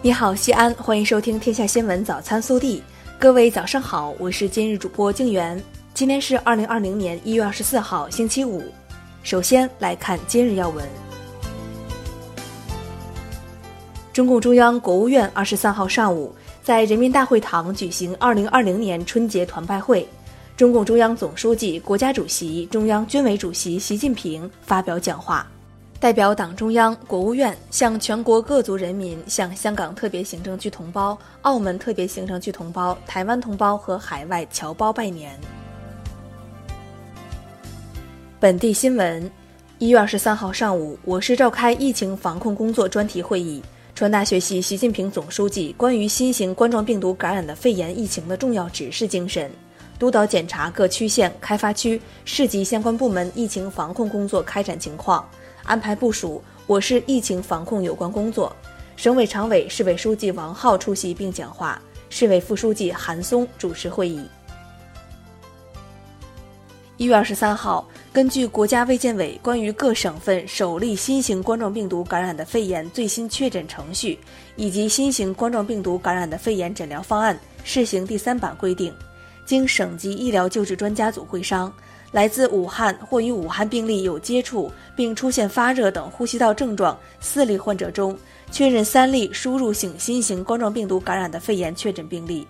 你好，西安，欢迎收听《天下新闻早餐速递》。各位早上好，我是今日主播静媛。今天是二零二零年一月二十四号，星期五。首先来看今日要闻。中共中央、国务院二十三号上午在人民大会堂举行二零二零年春节团拜会，中共中央总书记、国家主席、中央军委主席习近平发表讲话。代表党中央、国务院向全国各族人民、向香港特别行政区同胞、澳门特别行政区同胞、台湾同胞和海外侨胞拜年。本地新闻：一月二十三号上午，我市召开疫情防控工作专题会议，传达学习习近平总书记关于新型冠状病毒感染的肺炎疫情的重要指示精神，督导检查各区县、开发区、市级相关部门疫情防控工作开展情况。安排部署我市疫情防控有关工作，省委常委、市委书记王浩出席并讲话，市委副书记韩松主持会议。一月二十三号，根据国家卫健委关于各省份首例新型冠状病毒感染的肺炎最新确诊程序以及新型冠状病毒感染的肺炎诊疗方案试行第三版规定，经省级医疗救治专家组会商。来自武汉或与武汉病例有接触并出现发热等呼吸道症状四例患者中，确认三例输入性新型冠状病毒感染的肺炎确诊病例。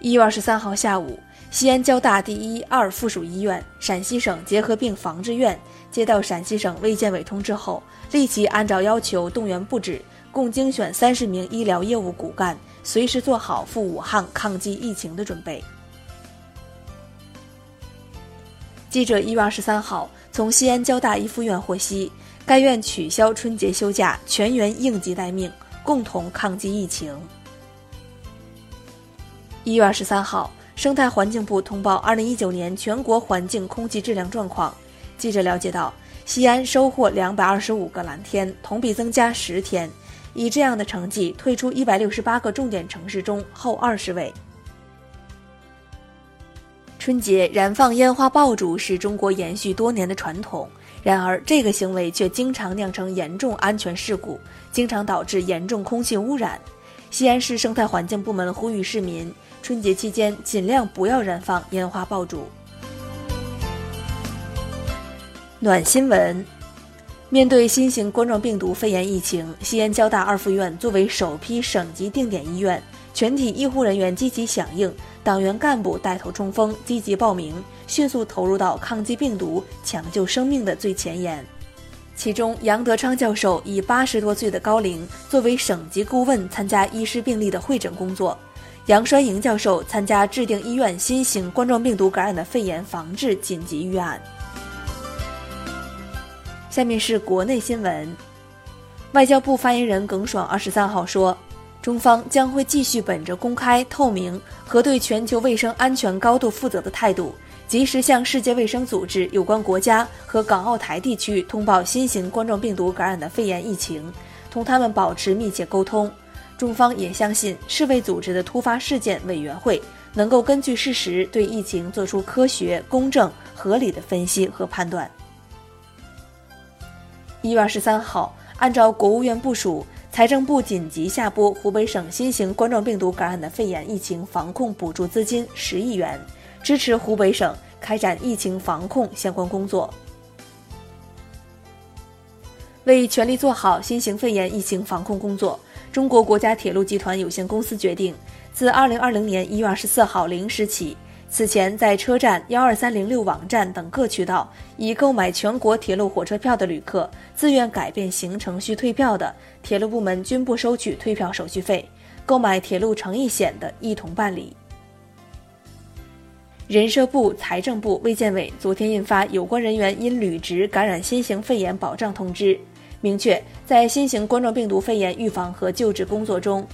一月二十三号下午，西安交大第一、二附属医院、陕西省结核病防治院接到陕西省卫健委通知后，立即按照要求动员布置，共精选三十名医疗业务骨干，随时做好赴武汉抗击疫情的准备。记者一月二十三号从西安交大一附院获悉，该院取消春节休假，全员应急待命，共同抗击疫情。一月二十三号，生态环境部通报二零一九年全国环境空气质量状况。记者了解到，西安收获两百二十五个蓝天，同比增加十天，以这样的成绩退出一百六十八个重点城市中后二十位。春节燃放烟花爆竹是中国延续多年的传统，然而这个行为却经常酿成严重安全事故，经常导致严重空气污染。西安市生态环境部门呼吁市民，春节期间尽量不要燃放烟花爆竹。暖新闻：面对新型冠状病毒肺炎疫情，西安交大二附院作为首批省级定点医院，全体医护人员积极响应。党员干部带头冲锋，积极报名，迅速投入到抗击病毒、抢救生命的最前沿。其中，杨德昌教授以八十多岁的高龄作为省级顾问，参加医师病例的会诊工作；杨栓营教授参加制定医院新型冠状病毒感染的肺炎防治紧急预案。下面是国内新闻，外交部发言人耿爽二十三号说。中方将会继续本着公开、透明和对全球卫生安全高度负责的态度，及时向世界卫生组织有关国家和港澳台地区通报新型冠状病毒感染的肺炎疫情，同他们保持密切沟通。中方也相信世卫组织的突发事件委员会能够根据事实对疫情做出科学、公正、合理的分析和判断。一月二十三号，按照国务院部署。财政部紧急下拨湖北省新型冠状病毒感染的肺炎疫情防控补助资金十亿元，支持湖北省开展疫情防控相关工作。为全力做好新型肺炎疫情防控工作，中国国家铁路集团有限公司决定，自二零二零年一月二十四号零时起。此前，在车站、幺二三零六网站等各渠道已购买全国铁路火车票的旅客，自愿改变行程需退票的，铁路部门均不收取退票手续费；购买铁路诚意险的，一同办理。人社部、财政部、卫健委昨天印发有关人员因履职感染新型肺炎保障通知，明确在新型冠状病毒肺炎预防和救治工作中。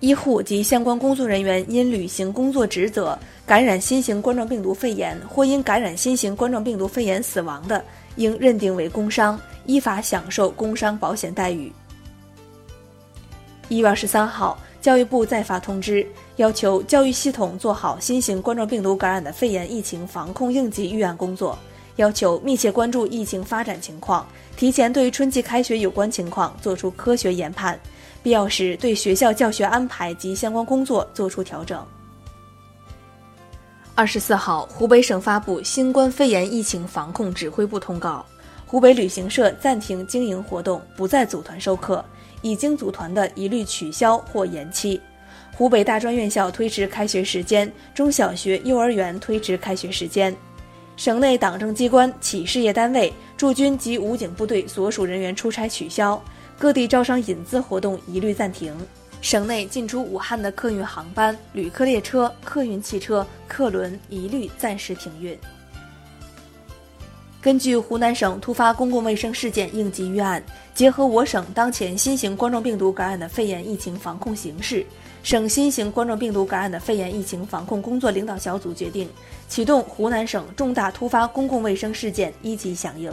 医护及相关工作人员因履行工作职责感染新型冠状病毒肺炎，或因感染新型冠状病毒肺炎死亡的，应认定为工伤，依法享受工伤保险待遇。一月二十三号，教育部再发通知，要求教育系统做好新型冠状病毒感染的肺炎疫情防控应急预案工作，要求密切关注疫情发展情况，提前对春季开学有关情况作出科学研判。必要时对学校教学安排及相关工作作出调整。二十四号，湖北省发布新冠肺炎疫情防控指挥部通告，湖北旅行社暂停经营活动，不再组团授课，已经组团的一律取消或延期。湖北大专院校推迟开学时间，中小学、幼儿园推迟开学时间。省内党政机关、企事业单位、驻军及武警部队所属人员出差取消，各地招商引资活动一律暂停。省内进出武汉的客运航班、旅客列车、客运汽车、客轮一律暂时停运。根据湖南省突发公共卫生事件应急预案，结合我省当前新型冠状病毒感染的肺炎疫情防控形势，省新型冠状病毒感染的肺炎疫情防控工作领导小组决定启动湖南省重大突发公共卫生事件一级响应。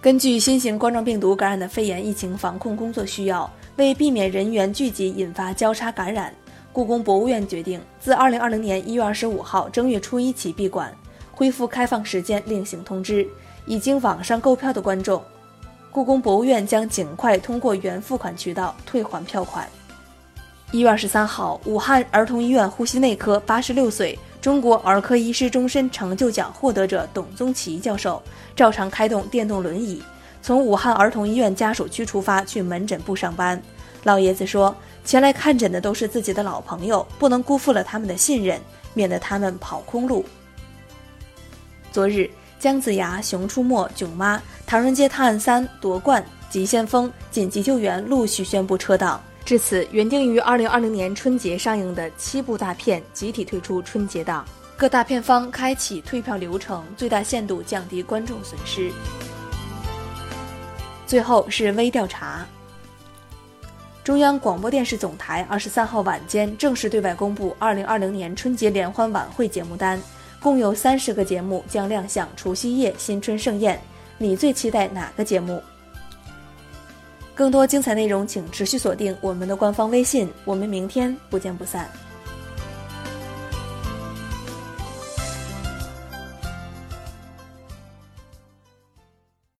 根据新型冠状病毒感染的肺炎疫情防控工作需要，为避免人员聚集引发交叉感染，故宫博物院决定自二零二零年一月二十五号正月初一起闭馆。恢复开放时间另行通知，已经网上购票的观众，故宫博物院将尽快通过原付款渠道退还票款。一月二十三号，武汉儿童医院呼吸内科八十六岁中国儿科医师终身成就奖获得者董宗奇教授照常开动电动轮椅，从武汉儿童医院家属区出发去门诊部上班。老爷子说：“前来看诊的都是自己的老朋友，不能辜负了他们的信任，免得他们跑空路。”昨日，姜子牙、熊出没、囧妈、唐人街探案三、夺冠、急先锋、紧急救援陆续宣布撤档，至此，原定于二零二零年春节上映的七部大片集体退出春节档，各大片方开启退票流程，最大限度降低观众损失。最后是微调查，中央广播电视总台二十三号晚间正式对外公布二零二零年春节联欢晚会节目单。共有三十个节目将亮相除夕夜新春盛宴，你最期待哪个节目？更多精彩内容，请持续锁定我们的官方微信。我们明天不见不散。